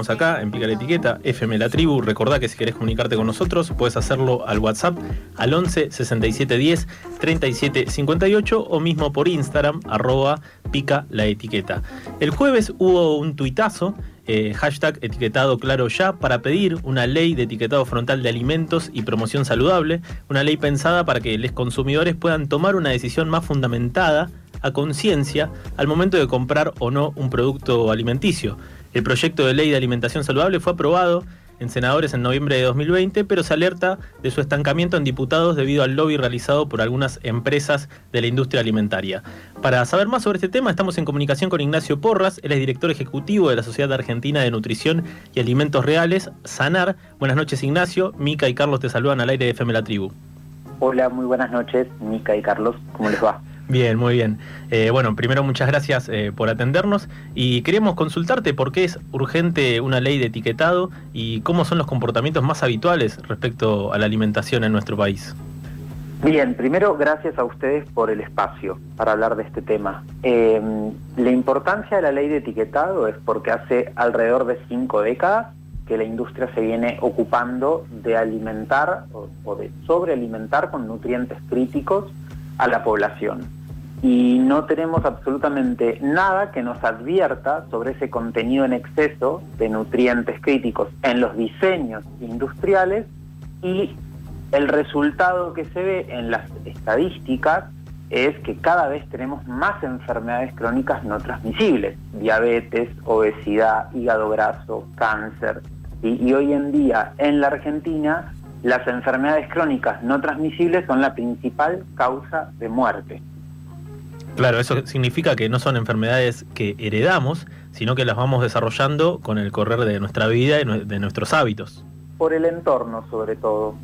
estamos acá en Pica la Etiqueta, FM La Tribu. Recordá que si querés comunicarte con nosotros, puedes hacerlo al WhatsApp al 11 67 10 37 58 o mismo por Instagram, arroba Pica la Etiqueta. El jueves hubo un tuitazo eh, hashtag etiquetado claro ya para pedir una ley de etiquetado frontal de alimentos y promoción saludable, una ley pensada para que los consumidores puedan tomar una decisión más fundamentada a conciencia al momento de comprar o no un producto alimenticio. El proyecto de ley de alimentación saludable fue aprobado en senadores en noviembre de 2020, pero se alerta de su estancamiento en diputados debido al lobby realizado por algunas empresas de la industria alimentaria. Para saber más sobre este tema, estamos en comunicación con Ignacio Porras, él es director ejecutivo de la Sociedad Argentina de Nutrición y Alimentos Reales, SANAR. Buenas noches, Ignacio. Mica y Carlos te saludan al aire de FM La Tribu. Hola, muy buenas noches, Mica y Carlos. ¿Cómo les va? Bien, muy bien. Eh, bueno, primero muchas gracias eh, por atendernos y queremos consultarte por qué es urgente una ley de etiquetado y cómo son los comportamientos más habituales respecto a la alimentación en nuestro país. Bien, primero gracias a ustedes por el espacio para hablar de este tema. Em, la importancia de la ley de etiquetado es porque hace alrededor de cinco décadas que la industria se viene ocupando de alimentar o de sobrealimentar con nutrientes críticos a la población y no tenemos absolutamente nada que nos advierta sobre ese contenido en exceso de nutrientes críticos en los diseños industriales y el resultado que se ve en las estadísticas es que cada vez tenemos más enfermedades crónicas no transmisibles, diabetes, obesidad, hígado graso, cáncer. Y, hoy en día en la Argentina las enfermedades crónicas no transmisibles son la principal causa de muerte. Claro, eso significa que no son enfermedades que heredamos, sino que las vamos desarrollando con el correr de nuestra vida y de nuestros hábitos. Por el entorno, sobre todo.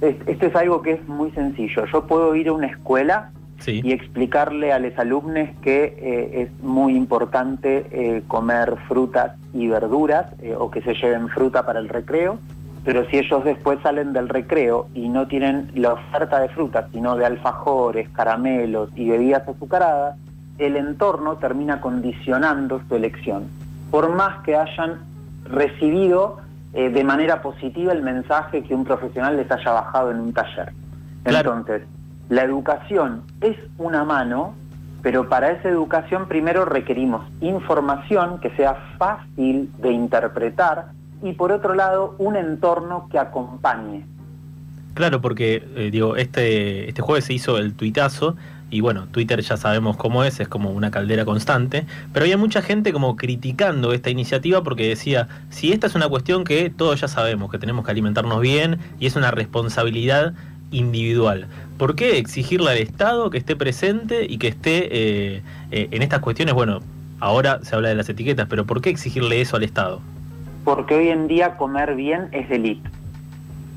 Esto es algo que es muy sencillo. Yo puedo ir a una escuela y explicarle a los alumnos que eh, es muy importante eh, comer frutas y verduras eh, o que se lleven fruta para el recreo pero si ellos después salen del recreo y no tienen la oferta de frutas, sino de alfajores, caramelos y bebidas azucaradas, el entorno termina condicionando su elección, por más que hayan recibido eh, de manera positiva el mensaje que un profesional les haya bajado en un taller. Entonces, la educación es una mano, pero para esa educación primero requerimos información que sea fácil de interpretar, y por otro lado un entorno que acompañe. Claro, porque eh, digo, este, este jueves se hizo el tuitazo y bueno, Twitter ya sabemos cómo es, es como una caldera constante, pero había mucha gente como criticando esta iniciativa porque decía, si esta es una cuestión que todos ya sabemos, que tenemos que alimentarnos bien y es una responsabilidad individual, ¿por qué exigirle al Estado que esté presente y que esté eh, eh, en estas cuestiones? Bueno, ahora se habla de las etiquetas, pero ¿por qué exigirle eso al Estado? Porque hoy en día comer bien es de elite,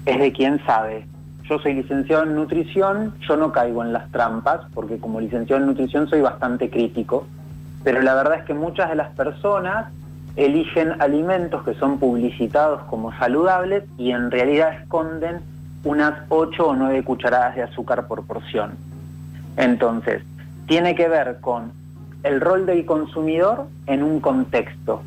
es de quien sabe. Yo soy licenciado en nutrición, yo no caigo en las trampas, porque como licenciado en nutrición soy bastante crítico, pero la verdad es que muchas de las personas eligen alimentos que son publicitados como saludables y en realidad esconden unas 8 o 9 cucharadas de azúcar por porción. Entonces, tiene que ver con el rol del consumidor en un contexto,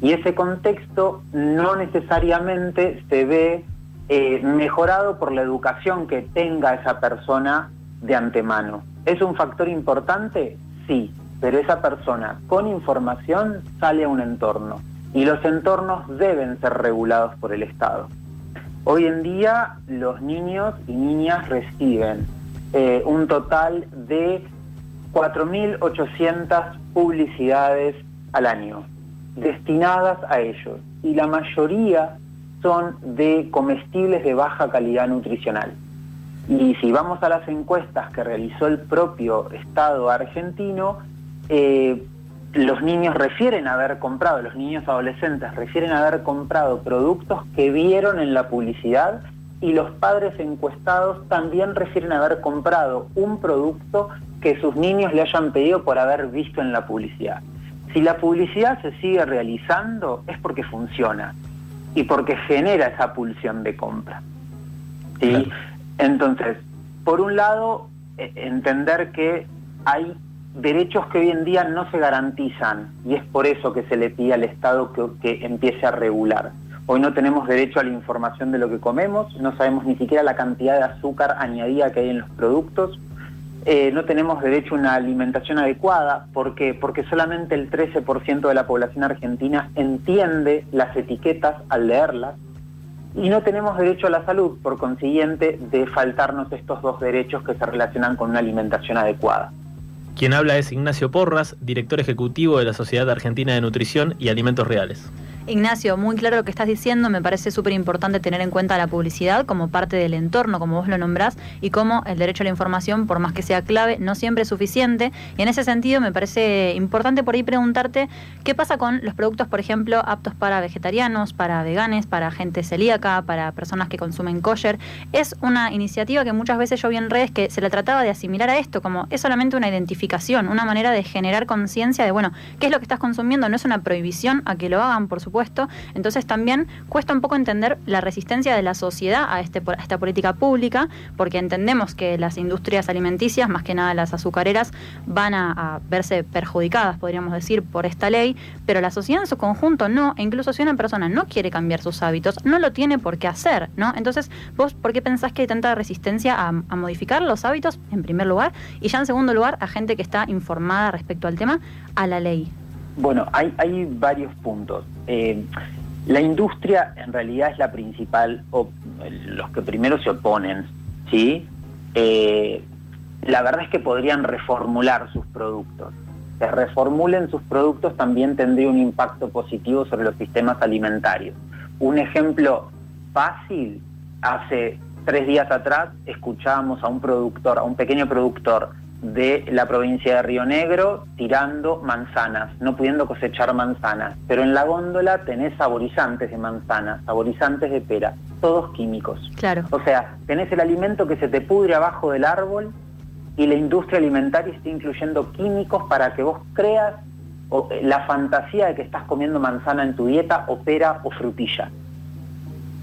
y ese contexto no necesariamente se ve eh, mejorado por la educación que tenga esa persona de antemano. ¿Es un factor importante? Sí, pero esa persona con información sale a un entorno y los entornos deben ser regulados por el Estado. Hoy en día los niños y niñas reciben eh, un total de 4.800 publicidades al año destinadas a ellos y la mayoría son de comestibles de baja calidad nutricional. Y si vamos a las encuestas que realizó el propio Estado argentino, eh, los niños refieren haber comprado, los niños adolescentes refieren haber comprado productos que vieron en la publicidad y los padres encuestados también refieren haber comprado un producto que sus niños le hayan pedido por haber visto en la publicidad. Si la publicidad se sigue realizando es porque funciona y porque genera esa pulsión de compra. Entonces, por un lado, e, entender que hay derechos que hoy en día no se garantizan y es por eso que se le pide al Estado que, empiece a regular. Hoy no tenemos derecho a la información de lo que comemos, no sabemos ni siquiera la cantidad de azúcar añadida que hay en los productos, eh, no tenemos derecho a una alimentación adecuada. ¿Por qué? Porque solamente el 13% de la población argentina entiende las etiquetas al leerlas y no tenemos derecho a la salud, por consiguiente, de faltarnos estos dos derechos que se relacionan con una alimentación adecuada. Quien habla es Ignacio Porras, director ejecutivo de la Sociedad Argentina de Nutrición y Alimentos Reales. Ignacio, muy claro lo que estás diciendo, me parece súper importante tener en cuenta la publicidad como parte del entorno, como vos lo nombrás, y como el derecho a la información, por más que sea clave, no siempre es suficiente. Y en ese sentido me parece importante por ahí preguntarte qué pasa con los productos, por ejemplo, aptos para vegetarianos, para veganes, para gente celíaca, para personas que consumen kosher. Es una iniciativa que muchas veces yo vi en redes que se le trataba de asimilar a esto, como es solamente una identificación, una manera de generar conciencia de, bueno, qué es lo que estás consumiendo, no es una prohibición a que lo hagan, por supuesto entonces también cuesta un poco entender la resistencia de la sociedad a, este, esta política pública, porque entendemos que las industrias alimenticias, más que nada las azucareras, van a, verse perjudicadas, podríamos decir, por esta ley, pero la sociedad en su conjunto no, e incluso si una persona no quiere cambiar sus hábitos, no lo tiene por qué hacer, ¿no? Entonces, ¿vos por qué pensás que hay tanta resistencia a, a modificar los hábitos, en primer lugar, y ya en segundo lugar, a gente que está informada respecto al tema, a la ley? Bueno, hay, varios puntos. Eh, la industria en realidad es la principal, o los que primero se oponen, ¿sí? Eh, la verdad es que podrían reformular sus productos. Que reformulen sus productos también tendría un impacto positivo sobre los sistemas alimentarios. Un ejemplo fácil, hace tres días atrás escuchábamos a un productor, a un pequeño productor de la provincia de Río Negro tirando manzanas, no pudiendo cosechar manzanas. Pero en la góndola tenés saborizantes de manzana, saborizantes de pera, todos químicos. Claro. O sea, tenés el alimento que se te pudre abajo del árbol y la industria alimentaria está incluyendo químicos para que vos creas la fantasía de que estás comiendo manzana en tu dieta o pera o frutilla.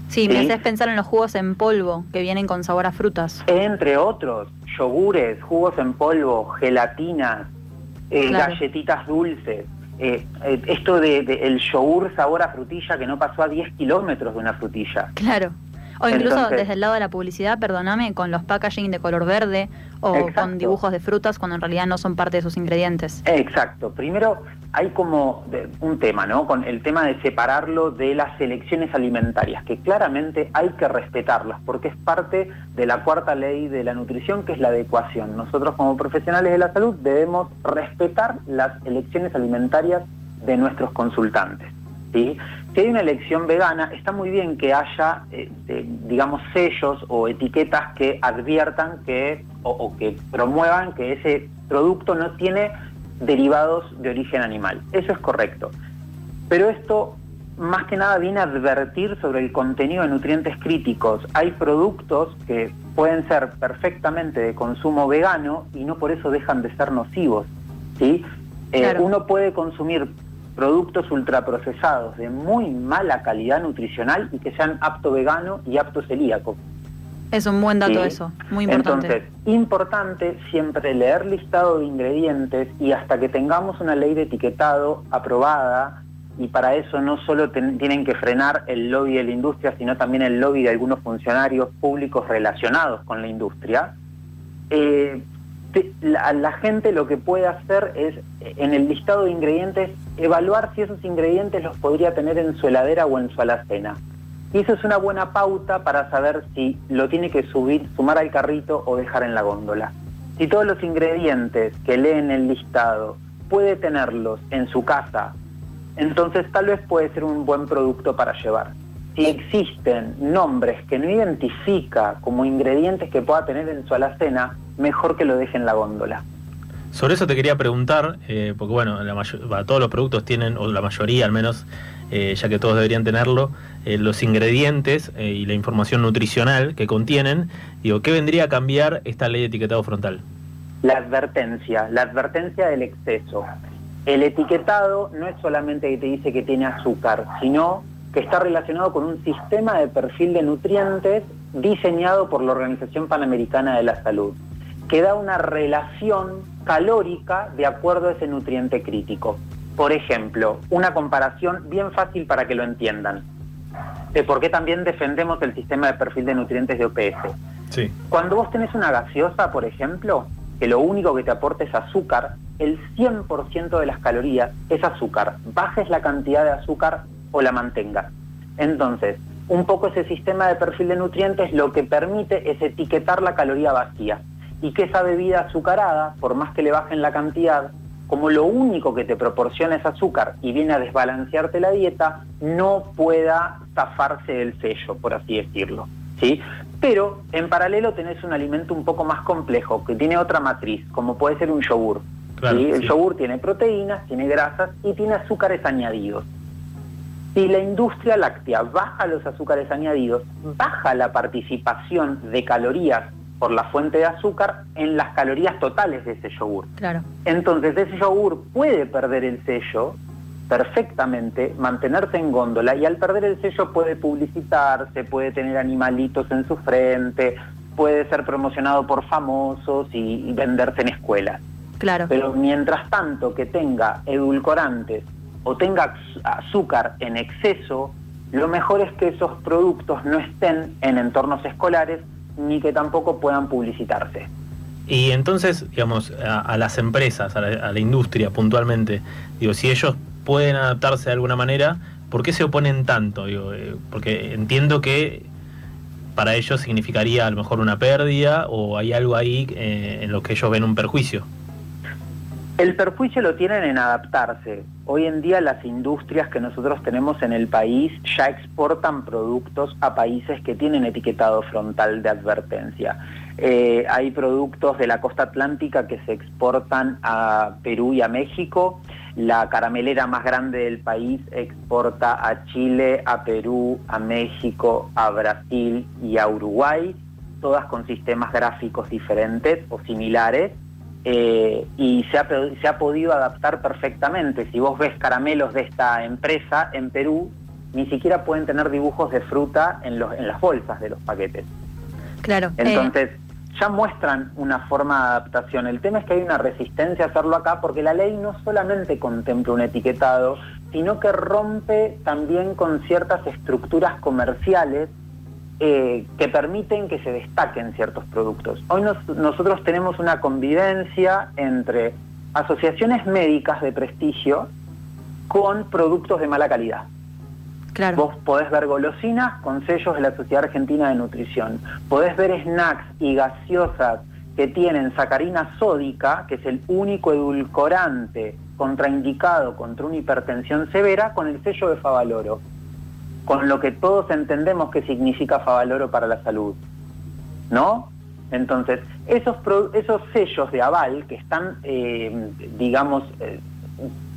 Sí, me haces pensar en los jugos en polvo que vienen con sabor a frutas. Entre otros, yogures, jugos en polvo, gelatinas, eh, galletitas dulces. Eh, eh, esto de, el yogur sabor a frutilla que no pasó a 10 kilómetros de una frutilla. Claro. O incluso desde el lado de la publicidad, perdóname, con los packaging de color verde o con dibujos de frutas cuando en realidad no son parte de sus ingredientes. Exacto. Primero hay como un tema, ¿no? Con el tema de separarlo de las selecciones alimentarias, que claramente hay que respetarlas porque es parte de la cuarta ley de la nutrición, que es la adecuación. Nosotros como profesionales de la salud debemos respetar las elecciones alimentarias de nuestros consultantes. ¿Sí? Si hay una elección vegana, está muy bien que haya, eh, digamos, sellos o etiquetas que adviertan que o, que promuevan que ese producto no tiene derivados de origen animal. Eso es correcto. Pero esto más que nada viene a advertir sobre el contenido de nutrientes críticos. Hay productos que pueden ser perfectamente de consumo vegano y no por eso dejan de ser nocivos. ¿sí? Eh, uno puede consumir productos ultraprocesados de muy mala calidad nutricional y que sean apto vegano y apto celíaco. Es un buen dato eso, muy importante. Entonces, importante siempre leer listado de ingredientes y hasta que tengamos una ley de etiquetado aprobada, y para eso no solo tienen que frenar el lobby de la industria, sino también el lobby de algunos funcionarios públicos relacionados con la industria, eh, la, gente lo que puede hacer es, en el listado de ingredientes, evaluar si esos ingredientes los podría tener en su heladera o en su alacena. Y eso es una buena pauta para saber si lo tiene que subir, sumar al carrito o dejar en la góndola. Si todos los ingredientes que lee en el listado puede tenerlos en su casa, entonces tal vez puede ser un buen producto para llevar. Si existen nombres que no identifica como ingredientes que pueda tener en su alacena, mejor que lo deje en la góndola. Sobre eso te quería preguntar, eh, porque bueno, todos los productos tienen, o la mayoría al menos, eh, ya que todos deberían tenerlo, eh, los ingredientes y la información nutricional que contienen. Digo, ¿qué vendría a cambiar esta ley de etiquetado frontal? La advertencia, la advertencia del exceso. El etiquetado no es solamente que te dice que tiene azúcar, sino que está relacionado con un sistema de perfil de nutrientes diseñado por la Organización Panamericana de la Salud. que da una relación calórica de acuerdo a ese nutriente crítico. Por ejemplo, una comparación bien fácil para que lo entiendan, de por qué también defendemos el sistema de perfil de nutrientes de OPS. Sí. Cuando vos tenés una gaseosa, por ejemplo, que lo único que te aporta es azúcar, el 100% de las calorías es azúcar, bajes la cantidad de azúcar o la mantengas. Entonces, un poco ese sistema de perfil de nutrientes lo que permite es etiquetar la caloría vacía y que esa bebida azucarada, por más que le bajen la cantidad, como lo único que te proporciona es azúcar y viene a desbalancearte la dieta, no pueda zafarse del sello, por así decirlo. ¿sí? Pero en paralelo tenés un alimento un poco más complejo, que tiene otra matriz, como puede ser un yogur. El yogur tiene proteínas, tiene grasas y tiene azúcares añadidos. Si la industria láctea baja los azúcares añadidos, baja la participación de calorías por la fuente de azúcar en las calorías totales de ese yogur. Claro. Entonces ese yogur puede perder el sello perfectamente, mantenerse en góndola y al perder el sello puede publicitarse, puede tener animalitos en su frente, puede ser promocionado por famosos y, y venderse en escuelas. Claro. Pero mientras tanto que tenga edulcorantes o tenga azúcar en exceso, lo mejor es que esos productos no estén en entornos escolares ni que tampoco puedan publicitarse. Y entonces, digamos, a, las empresas, a la, industria puntualmente, digo, si ellos pueden adaptarse de alguna manera, ¿por qué se oponen tanto? Digo, eh, porque entiendo que para ellos significaría a lo mejor una pérdida o hay algo ahí eh, en lo que ellos ven un perjuicio. El perjuicio lo tienen en adaptarse. Hoy en día las industrias que nosotros tenemos en el país ya exportan productos a países que tienen etiquetado frontal de advertencia. Eh, hay productos de la costa atlántica que se exportan a Perú y a México. La caramelera más grande del país exporta a Chile, a Perú, a México, a Brasil y a Uruguay, todas con sistemas gráficos diferentes o similares eh, y se ha, se ha podido adaptar perfectamente. Si vos ves caramelos de esta empresa en Perú, ni siquiera pueden tener dibujos de fruta en, los, en las bolsas de los paquetes. Claro. Eh, Entonces, ya muestran una forma de adaptación. El tema es que hay una resistencia a hacerlo acá porque la ley no solamente contempla un etiquetado, sino que rompe también con ciertas estructuras comerciales eh, que permiten que se destaquen ciertos productos. Hoy nosotros tenemos una convivencia entre asociaciones médicas de prestigio con productos de mala calidad. Claro. Vos podés ver golosinas con sellos de la Sociedad Argentina de Nutrición. Podés ver snacks y gaseosas que tienen sacarina sódica, que es el único edulcorante contraindicado contra una hipertensión severa, con el sello de Favaloro con lo que todos entendemos que significa Favaloro para la salud. ¿No? Entonces, esos, esos sellos de aval que están, eh, digamos, eh,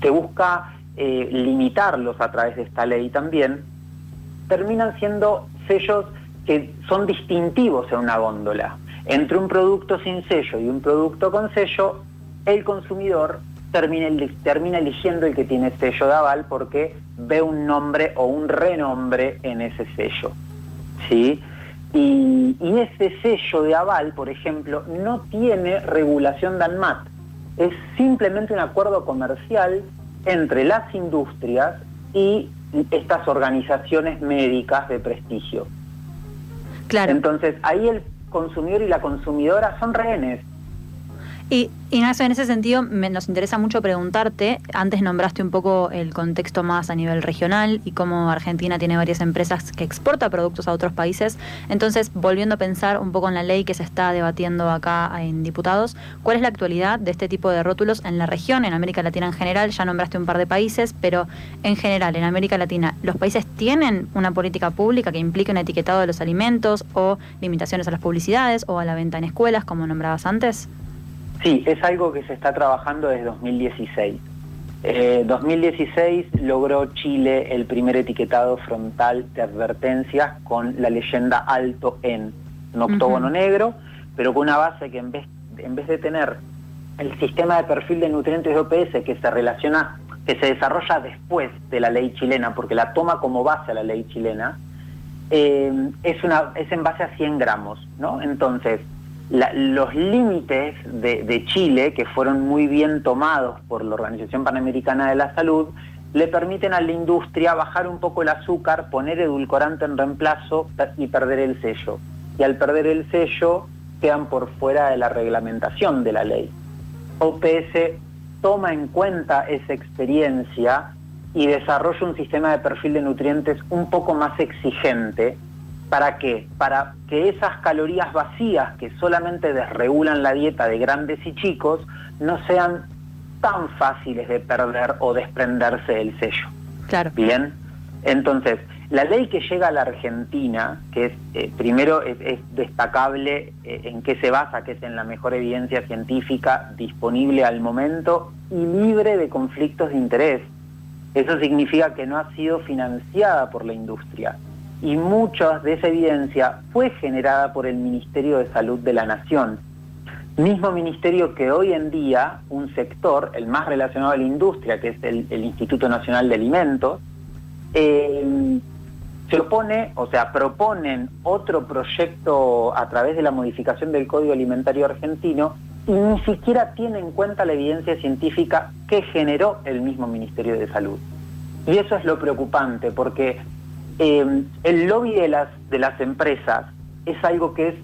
se busca eh, limitarlos a través de esta ley también, terminan siendo sellos que son distintivos en una góndola. Entre un producto sin sello y un producto con sello, el consumidor termina, termina eligiendo el que tiene sello de aval porque ve un nombre o un renombre en ese sello. ¿sí? Y, ese sello de aval, por ejemplo, no tiene regulación de ANMAT. Es simplemente un acuerdo comercial entre las industrias y estas organizaciones médicas de prestigio. Claro. Entonces, ahí el consumidor y la consumidora son rehenes y Ignacio, en ese sentido nos interesa mucho preguntarte, antes nombraste un poco el contexto más a nivel regional y cómo Argentina tiene varias empresas que exporta productos a otros países, entonces volviendo a pensar un poco en la ley que se está debatiendo acá en diputados, ¿cuál es la actualidad de este tipo de rótulos en la región, en América Latina en general? Ya nombraste un par de países, pero en general, en América Latina, ¿los países tienen una política pública que implique un etiquetado de los alimentos o limitaciones a las publicidades o a la venta en escuelas, como nombrabas antes? Sí, es algo que se está trabajando desde 2016. Eh, 2016 logró Chile el primer etiquetado frontal de advertencias con la leyenda alto en, un octógono negro, pero con una base que en vez, en vez de tener el sistema de perfil de nutrientes de OPS que se relaciona, que se desarrolla después de la ley chilena, porque la toma como base a la ley chilena, eh, es, una, es en base a 100 gramos, ¿no? Entonces, los límites de, Chile, que fueron muy bien tomados por la Organización Panamericana de la Salud, le permiten a la industria bajar un poco el azúcar, poner edulcorante en reemplazo y perder el sello. Y al perder el sello quedan por fuera de la reglamentación de la ley. OPS toma en cuenta esa experiencia y desarrolla un sistema de perfil de nutrientes un poco más exigente ¿Para qué? Para que esas calorías vacías que solamente desregulan la dieta de grandes y chicos no sean tan fáciles de perder o desprenderse del sello. Claro. Bien. Entonces, la ley que llega a la Argentina, que es eh, primero es, destacable eh, en qué se basa, que es en la mejor evidencia científica disponible al momento y libre de conflictos de interés. Eso significa que no ha sido financiada por la industria y mucha de esa evidencia fue generada por el Ministerio de Salud de la Nación. Mismo ministerio que hoy en día un sector, el más relacionado a la industria, que es el, Instituto Nacional de Alimentos, eh, se opone, o sea, proponen otro proyecto a través de la modificación del Código Alimentario Argentino y ni siquiera tiene en cuenta la evidencia científica que generó el mismo Ministerio de Salud. Y eso es lo preocupante, porque eh, el lobby de las, de las empresas es algo que es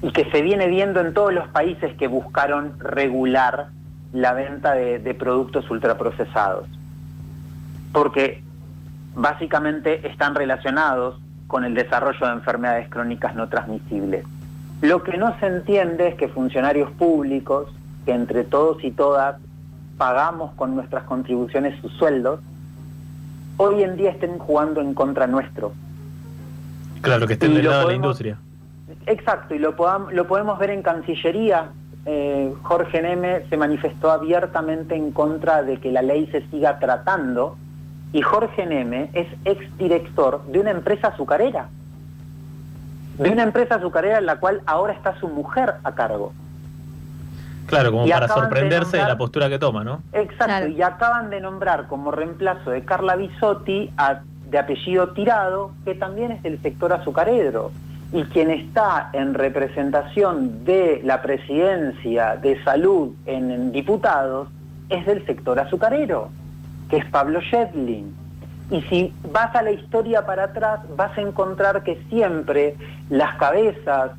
y que se viene viendo en todos los países que buscaron regular la venta de productos ultraprocesados. Porque básicamente están relacionados con el desarrollo de enfermedades crónicas no transmisibles. Lo que no se entiende es que funcionarios públicos, que entre todos y todas pagamos con nuestras contribuciones sus sueldos, hoy en día estén jugando en contra nuestro. Claro, que estén del lado de la industria. Exacto, y lo, lo podemos ver en Cancillería. Eh, Jorge Neme se manifestó abiertamente en contra de que la ley se siga tratando y Jorge Neme es exdirector de una empresa azucarera, de una empresa azucarera en la cual ahora está su mujer a cargo. Claro, como para sorprenderse de, la postura que toma, ¿no? Exacto, y acaban de nombrar como reemplazo de Carla Bisotti, de apellido Tirado, que también es del sector azucarero. Y quien está en representación de la presidencia de salud en, diputados es del sector azucarero, que es Pablo Shedlin. Y si vas a la historia para atrás, vas a encontrar que siempre las cabezas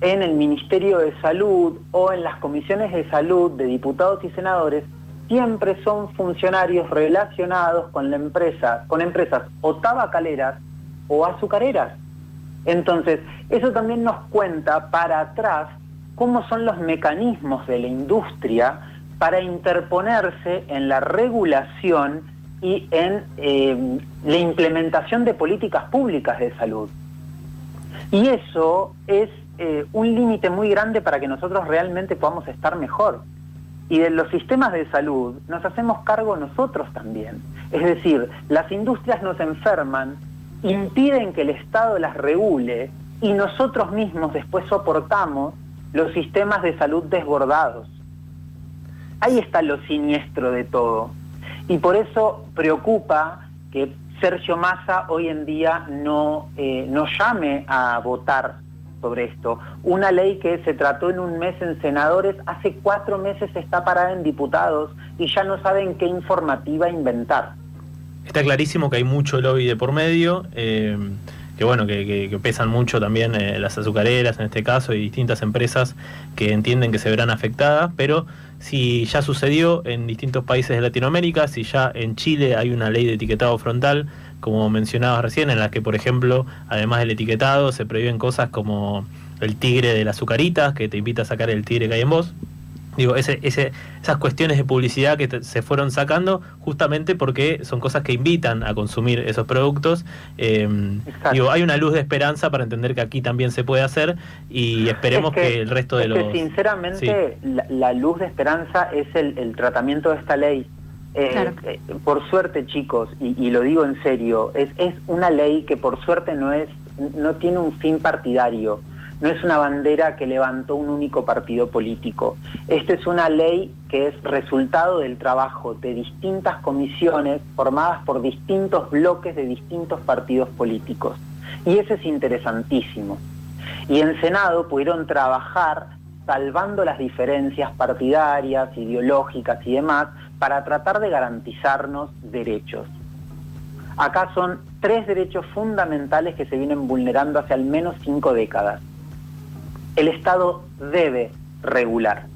en el Ministerio de Salud o en las comisiones de salud de diputados y senadores siempre son funcionarios relacionados con la empresa, con empresas o tabacaleras o azucareras. Entonces, eso también nos cuenta para atrás cómo son los mecanismos de la industria para interponerse en la regulación y en eh, la implementación de políticas públicas de salud. Y eso es eh, un límite muy grande para que nosotros realmente podamos estar mejor. Y de los sistemas de salud nos hacemos cargo nosotros también. Es decir, las industrias nos enferman, impiden que el Estado las regule y nosotros mismos después soportamos los sistemas de salud desbordados. Ahí está lo siniestro de todo. Y por eso preocupa que Sergio Massa hoy en día no, eh, no llame a votar sobre esto. Una ley que se trató en un mes en senadores, hace cuatro meses está parada en diputados y ya no saben qué informativa inventar. Está clarísimo que hay mucho lobby de por medio, eh, que bueno, que, pesan mucho también eh, las azucareras en este caso y distintas empresas que entienden que se verán afectadas, pero si ya sucedió en distintos países de Latinoamérica, si ya en Chile hay una ley de etiquetado frontal, como mencionabas recién, en la que, por ejemplo, además del etiquetado, se prohíben cosas como el tigre de las azucaritas, que te invita a sacar el tigre que hay en vos. Digo, ese, ese, esas cuestiones de publicidad que se fueron sacando justamente porque son cosas que invitan a consumir esos productos. Eh, digo, hay una luz de esperanza para entender que aquí también se puede hacer y esperemos que, el resto de los... sinceramente, la, luz de esperanza es el, el tratamiento de esta ley. Eh, eh, por suerte, chicos, y, lo digo en serio, es, es una ley que por suerte no, es, no tiene un fin partidario, no es una bandera que levantó un único partido político. Esta es una ley que es resultado del trabajo de distintas comisiones formadas por distintos bloques de distintos partidos políticos. Y eso es interesantísimo. Y en Senado pudieron trabajar salvando las diferencias partidarias, ideológicas y demás, para tratar de garantizarnos derechos. Acá son tres derechos fundamentales que se vienen vulnerando hace al menos cinco décadas. El Estado debe regular.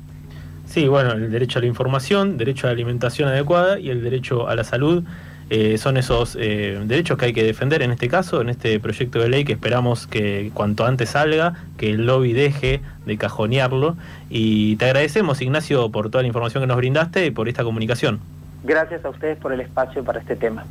Sí, bueno, el derecho a la información, derecho a la alimentación adecuada y el derecho a la salud eh, son esos eh, derechos que hay que defender en este caso, en este proyecto de ley que esperamos que cuanto antes salga, que el lobby deje de cajonearlo. Y te agradecemos, Ignacio, por toda la información que nos brindaste y por esta comunicación. Gracias a ustedes por el espacio para este tema.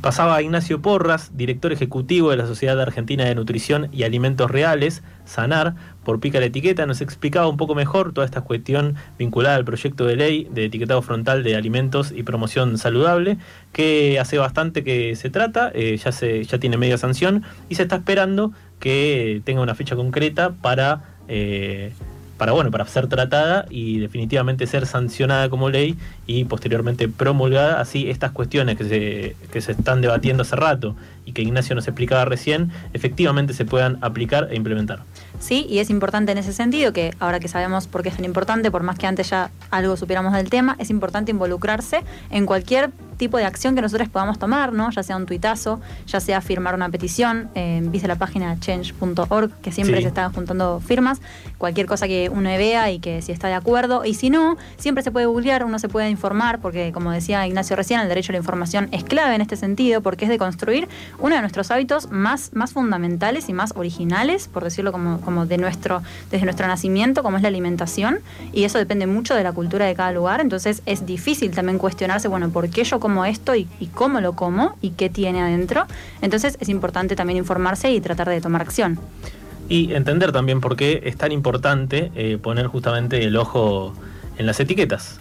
Pasaba Ignacio Porras, director ejecutivo de la Sociedad Argentina de Nutrición y Alimentos Reales, SANAR, por Pica la Etiqueta, nos explicaba un poco mejor toda esta cuestión vinculada al proyecto de ley de etiquetado frontal de alimentos y promoción saludable, que hace bastante que se trata, eh, ya, se, ya tiene media sanción y se está esperando que tenga una fecha concreta para... Eh, para bueno, para ser tratada y definitivamente ser sancionada como ley y posteriormente promulgada, así estas cuestiones que se, que se están debatiendo hace rato y que Ignacio nos explicaba recién, efectivamente se puedan aplicar e implementar. Sí, y es importante en ese sentido que ahora que sabemos por qué es tan importante, por más que antes ya algo supiéramos del tema, es importante involucrarse en cualquier tipo de acción que nosotros podamos tomar, ¿no? Ya sea un tuitazo, ya sea firmar una petición, eh, viste la página change.org, que siempre se están juntando firmas, cualquier cosa que uno vea y que si está de acuerdo, y si no, siempre se puede googlear, uno se puede informar, porque como decía Ignacio recién, el derecho a la información es clave en este sentido, porque es de construir uno de nuestros hábitos más, más fundamentales y más originales, por decirlo como, como de nuestro, desde nuestro nacimiento, como es la alimentación, y eso depende mucho de la cultura de cada lugar, entonces es difícil también cuestionarse, bueno, ¿por qué yo como esto y, cómo lo como y qué tiene adentro. Entonces es importante también informarse y tratar de tomar acción. Y entender también por qué es tan importante eh, poner justamente el ojo en las etiquetas.